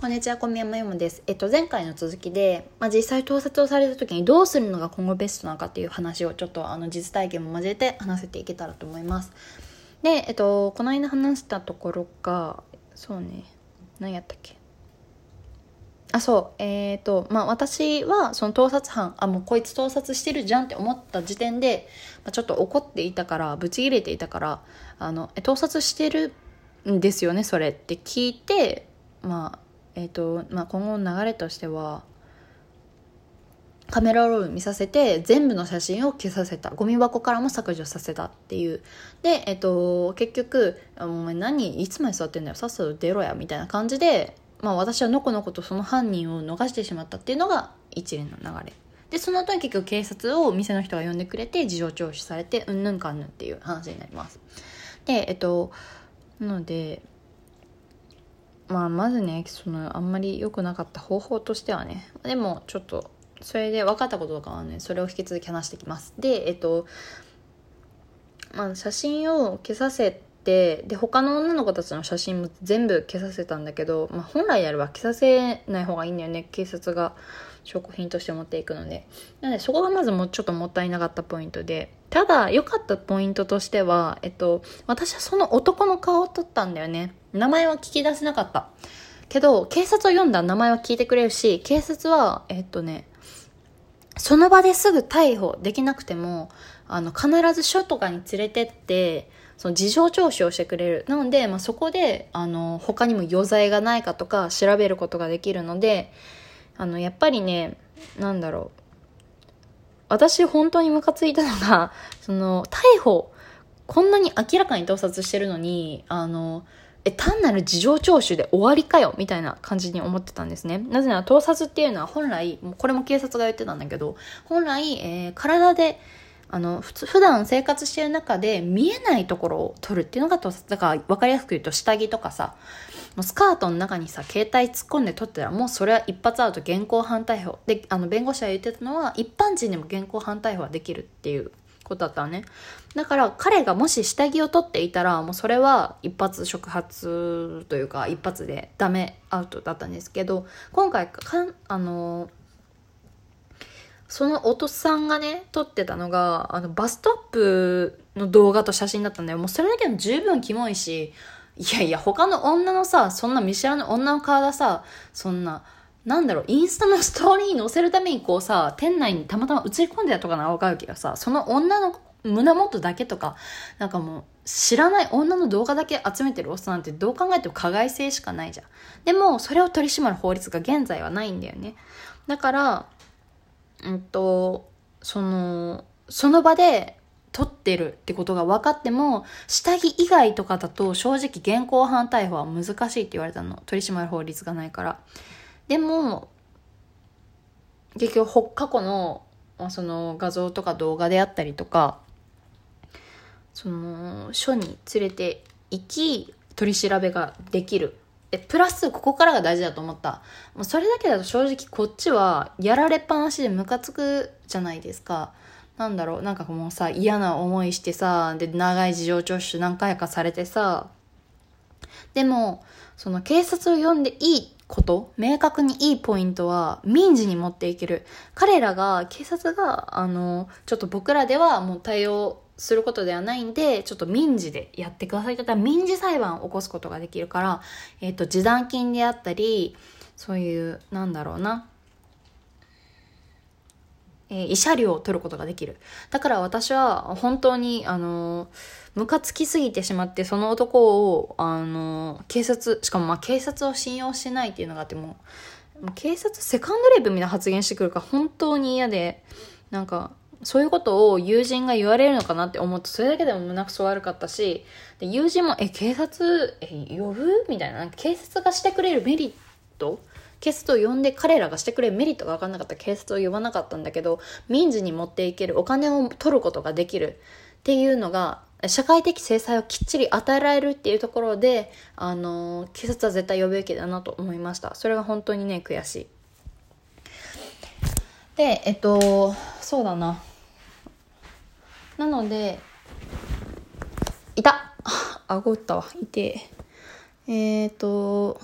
こんにちは、小宮山由もです。えっと、前回の続きで、まあ、実際盗撮をされた時にどうするのが今後ベストなのかっていう話をちょっとあの実体験も交えて話せていけたらと思います。で、えっと、この間話したところが、そうね、何やったっけ？あ、そう、えっ、と、まあ、私は、その盗撮犯、あ、もうこいつ盗撮してるじゃんって思った時点で、まあ、ちょっと怒っていたから、ブチ切れていたから、あの、え盗撮してるんですよね、それって聞いて、まあ、え、ー、と、まあ、今後の流れとしては、カメラロール見させて全部の写真を消させた。ゴミ箱からも削除させたっていう。で、えっと、結局「お前何いつまで座ってんだよ。さっさと出ろや」みたいな感じで、まあ、私はのこのことその犯人を逃してしまったっていうのが一連の流れ。でその後に結局警察を店の人が呼んでくれて事情聴取されてうんぬんかんぬんっていう話になります。でえっとなのでまあまずねそのあんまり良くなかった方法としてはねでもちょっとそれで分かったこととかはねそれを引き続き話していきます。でえっとまあ写真を消させてで他の女の子たちの写真も全部消させたんだけど、まあ、本来やれば消させない方がいいんだよね警察が。証拠品として持っていくので。なのでそこがまずもうちょっともったいなかったポイントで。ただ良かったポイントとしてはえっと私はその男の顔を撮ったんだよね。名前は聞き出せなかった。けど警察を読んだ名前は聞いてくれるし警察はえっとねその場ですぐ逮捕できなくてもあの必ず署とかに連れてってその事情聴取をしてくれる。なので、まあ、そこで、あの、他にも余罪がないかとか調べることができるので、あの、やっぱりね、なんだろう。私本当にムカついたのが、その、逮捕、こんなに明らかに盗撮してるのに、あの、え、単なる事情聴取で終わりかよみたいな感じに思ってたんですね。なぜなら盗撮っていうのは本来、もうこれも警察が言ってたんだけど、本来、えー、体で、あの、普通、普段生活してる中で見えないところを撮るっていうのが盗撮。だから分かりやすく言うと下着とかさ、もうスカートの中にさ、携帯突っ込んで撮ってたらもうそれは一発アウト現行犯逮捕。で、あの、弁護士が言ってたのは一般人でも現行犯逮捕はできるっていうことだったね。だから彼がもし下着を取っていたらもうそれは一発触発というか一発でダメアウトだったんですけど今回かんあのそのお父さんがね、撮ってたのが、あの、バストアップの動画と写真だったんだよ。もうそれだけでも十分キモいし、いやいや、他の女のさ、そんな見知らぬ女の顔がさ、そんな、なんだろう、インスタのストーリーに載せるためにこうさ、店内にたまたま映り込んでたとかなわかるけどさ、その女の胸元だけとか、なんかもう、知らない女の動画だけ集めてるおっさんなんてどう考えても加害性しかないじゃん。でも、それを取り締まる法律が現在はないんだよね。だから、うんと、その、その場で撮ってるってことが分かっても、下着以外とかだと正直現行犯逮捕は難しいって言われたの。取り締まる法律がないから。でも、結局、過去の、その画像とか動画であったりとか、その、署に連れて行き、取り調べができるえ、プラス、ここからが大事だと思った。もうそれだけだと正直こっちは、やられっぱなしでムカつくじゃないですか。なんだろう、なんかもうさ、嫌な思いしてさ、で、長い事情聴取何回かされてさ、でも、その警察を呼んでいいこと、明確にいいポイントは民事に持っていける。彼らが、警察が、あの、ちょっと僕らではもう対応することではないんで、ちょっと民事でやってくださいって言ったら民事裁判を起こすことができるから、えっ、ー、と、示談金であったり、そういう、なんだろうな、え、慰謝料を取ることができる。だから私は本当に、あのー、ムカつきすぎてしまって、その男を、あの、警察、しかもまあ警察を信用してないっていうのがあっても、警察セカンドレイプみたいな発言してくるから本当に嫌で、なんか、そういうことを友人が言われるのかなって思って、それだけでも胸くそ悪かったし、で友人も、え、警察、え、呼ぶ？みたいな、なんか警察がしてくれるメリット？警察を呼んで彼らがしてくれるメリットが分かんなかったら警察を呼ばなかったんだけど、民事に持っていける、お金を取ることができるっていうのが、社会的制裁をきっちり与えられるっていうところで、あの警察は絶対呼ぶべきだなと思いました。それが本当にね、悔しい。で、えっと、そうだな。なので、いた 顎打ったわ。いて。えっ、と、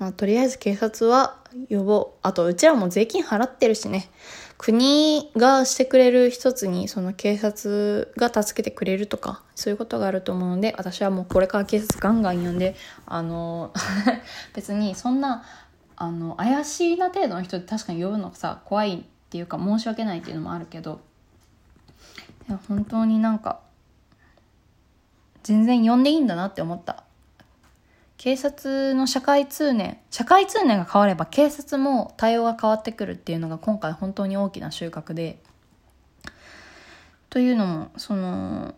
まあ、とりあえず警察は呼ぼう。あと、うちらも税金払ってるしね。国がしてくれる一つに、その警察が助けてくれるとか、そういうことがあると思うので、私はもうこれから警察ガンガン呼んで、あの、別にそんな、あの、怪しいな程度の人って確かに呼ぶのがさ、怖いっていうか申し訳ないっていうのもあるけど、いや、本当になんか、全然呼んでいいんだなって思った。警察の社会通念社会通念が変われば警察も対応が変わってくるっていうのが今回本当に大きな収穫で。というのもその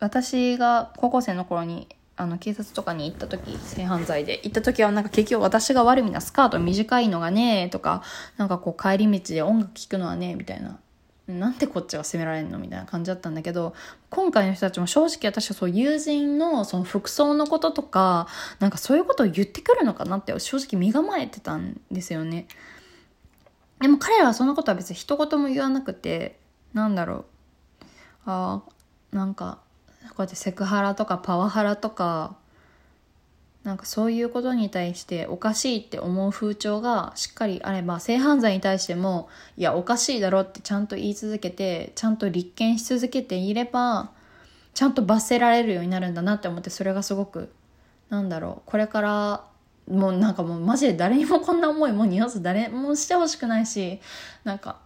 私が高校生の頃にあの警察とかに行った時性犯罪で行った時はなんか結局私が悪いみなスカート短いのがねとかなんかこう帰り道で音楽聴くのはねみたいななんでこっちが責められるのみたいな感じだったんだけど、今回の人たちも正直私はそう友人のその服装のこととか、なんかそういうことを言ってくるのかなって正直身構えてたんですよね。でも彼らはそのことは別に一言も言わなくて、なんだろう。ああ、なんか、こうやってセクハラとかパワハラとか、なんかそういうことに対しておかしいって思う風潮がしっかりあれば性犯罪に対してもいやおかしいだろってちゃんと言い続けてちゃんと立件し続けていればちゃんと罰せられるようになるんだなって思ってそれがすごくなんだろうこれからもうなんかもうマジで誰にもこんな思いもう二度と誰もしてほしくないしなんか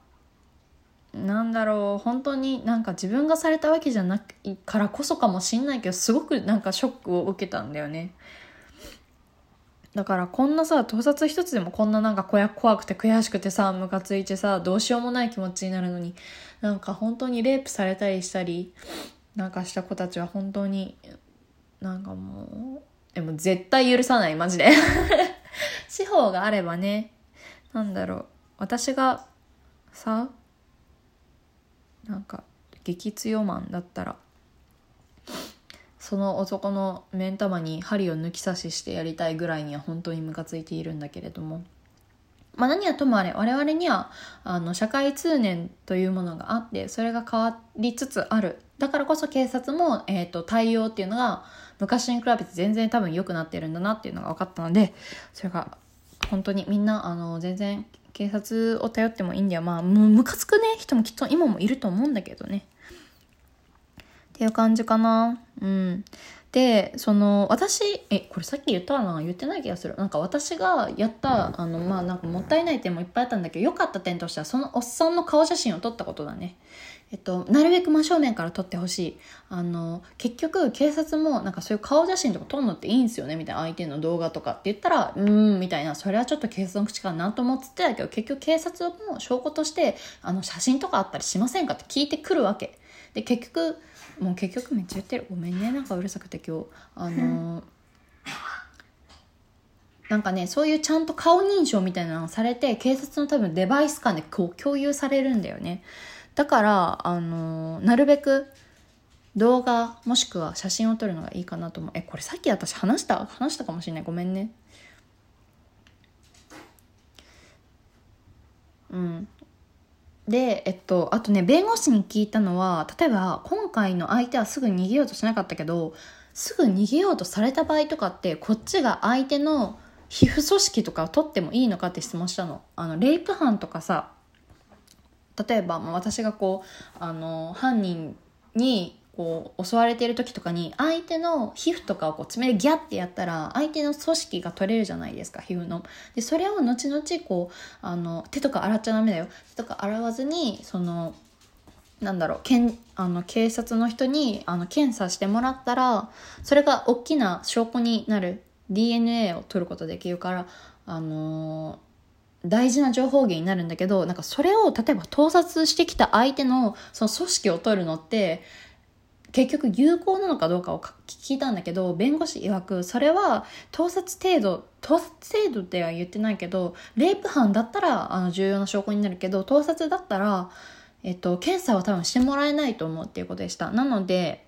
なんだろう本当になんか自分がされたわけじゃないからこそかもしんないけどすごくなんかショックを受けたんだよね。だからこんなさ盗撮一つでもこんななんか怖くて悔しくてさムカついてさどうしようもない気持ちになるのになんか本当にレイプされたりしたりなんかした子たちは本当になんかもうでも絶対許さないマジで。司法があればねなんだろう。私がさなんか激強マンだったらその男の目ん玉に針を抜き差ししてやりたいぐらいには本当にムカついているんだけれども。まあ、何はともあれ我々にはあの社会通念というものがあってそれが変わりつつある。だからこそ警察も、えーと、対応っていうのが昔に比べて全然多分良くなってるんだなっていうのが分かったのでそれが本当にみんなあの全然警察を頼ってもいいんだよ。まあムカつくね人もきっと今もいると思うんだけどね。っていう感じかな。うん。で、その、私、え、これさっき言ったな言ってない気がする。なんか私がやった、あの、まあなんかもったいない点もいっぱいあったんだけど、良かった点としては、そのおっさんの顔写真を撮ったことだね。えっと、なるべく真正面から撮ってほしい。あの、結局、警察も、なんかそういう顔写真とか撮るのっていいんですよね？みたいな、相手の動画とかって言ったら、うーん、みたいな、それはちょっと警察の口かなと思ってたけど、結局警察も証拠として、あの、写真とかあったりしませんか？って聞いてくるわけ。で、結局、もう結局めっちゃ言ってる。ごめんね。なんかうるさくて今日。あのー、なんかねそういうちゃんと顔認証みたいなのをされて警察の多分デバイス間でこう共有されるんだよね。だからあのー、なるべく動画もしくは写真を撮るのがいいかなと思う。えこれさっき私話した？話したかもしれない。ごめんね。うんで、えっと、あとね、弁護士に聞いたのは、例えば、今回の相手はすぐ逃げようとしなかったけど、すぐ逃げようとされた場合とかって、こっちが相手の皮膚組織とかを取ってもいいのかって質問したの。あの、レイプ犯とかさ、例えば、ま、私がこう、あの、犯人にこう襲われてる時とかに相手の皮膚とかをこう爪でギャッてやったら相手の組織が取れるじゃないですか皮膚の。でそれを後々こうあの手とか洗っちゃダメだよ手とか洗わずにそのなんだろうけんあの警察の人にあの検査してもらったらそれが大きな証拠になる DNA を取ることできるからあのー大事な情報源になるんだけど、なんかそれを例えば盗撮してきた相手のその組織を取るのって、結局有効なのかどうかを聞いたんだけど弁護士曰くそれは盗撮程度盗撮程度では言ってないけどレイプ犯だったらあの重要な証拠になるけど盗撮だったら、えっと、検査は多分してもらえないと思うっていうことでした。なので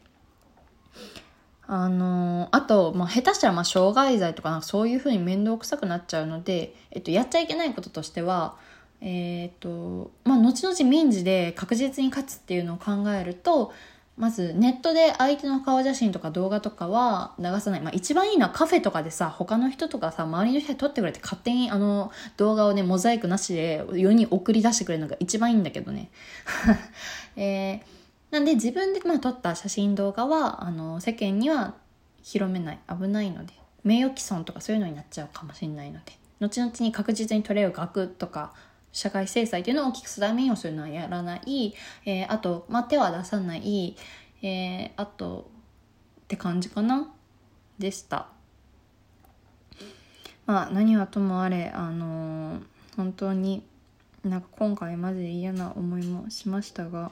あのあと、まあ、下手したらまあ傷害罪とかそういうふうに面倒くさくなっちゃうので、えっと、やっちゃいけないこととしてはえーとまあ、後々民事で確実に勝つっていうのを考えるとまずネットで相手の顔写真とか動画とかは流さない。まあ一番いいのはカフェとかでさ、他の人とかさ、周りの人に撮ってくれて勝手にあの動画をね、モザイクなしで世に送り出してくれるのが一番いいんだけどね。えー、なんで自分でまあ撮った写真動画は、あの、世間には広めない。危ないので。名誉毀損とかそういうのになっちゃうかもしれないので。後々に確実に取れる額とか、社会制裁というのを大きくするためにはそういうのはやらない、えー、あと、まあ、手は出さない、えー、あとって感じかな。でした。まあ何はともあれあのー、本当になんか今回マジで嫌な思いもしましたが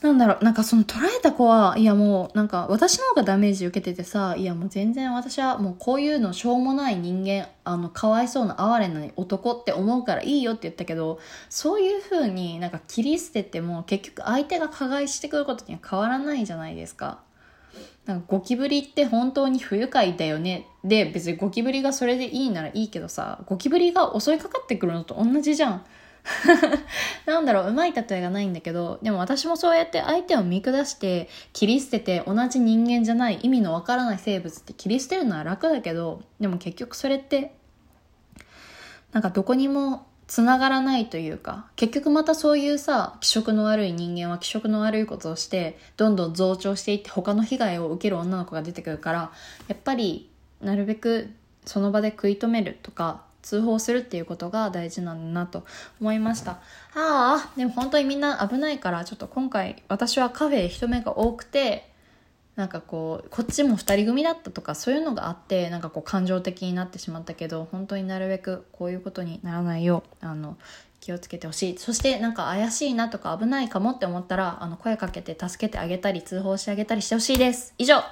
なんだろう、なんかその捉えた子は、いやもう、なんか私の方がダメージ受けててさ、いやもう全然私はもうこういうのしょうもない人間、あの、かわいそうな哀れな男って思うからいいよって言ったけど、そういう風になんか切り捨てても結局相手が加害してくることには変わらないじゃないですか。なんかゴキブリって本当に不愉快だよね。で、別にゴキブリがそれでいいならいいけどさ、ゴキブリが襲いかかってくるのと同じじゃん。なんだろう、うまい例えがないんだけど、でも私もそうやって相手を見下して切り捨てて同じ人間じゃない意味のわからない生物って切り捨てるのは楽だけど、でも結局それって、なんかどこにも繋がらないというか、結局またそういうさ、気色の悪い人間は気色の悪いことをして、どんどん増長していって他の被害を受ける女の子が出てくるから、やっぱりなるべくその場で食い止めるとか、通報するっていうことが大事なんだなと思いました。ああ、でも本当にみんな危ないから、ちょっと今回私はカフェ人目が多くて、なんかこう、こっちも二人組だったとかそういうのがあって、なんかこう感情的になってしまったけど、本当になるべくこういうことにならないよう、あの、気をつけてほしい。そしてなんか怪しいなとか危ないかもって思ったら、あの、声かけて助けてあげたり、通報してあげたりしてほしいです。以上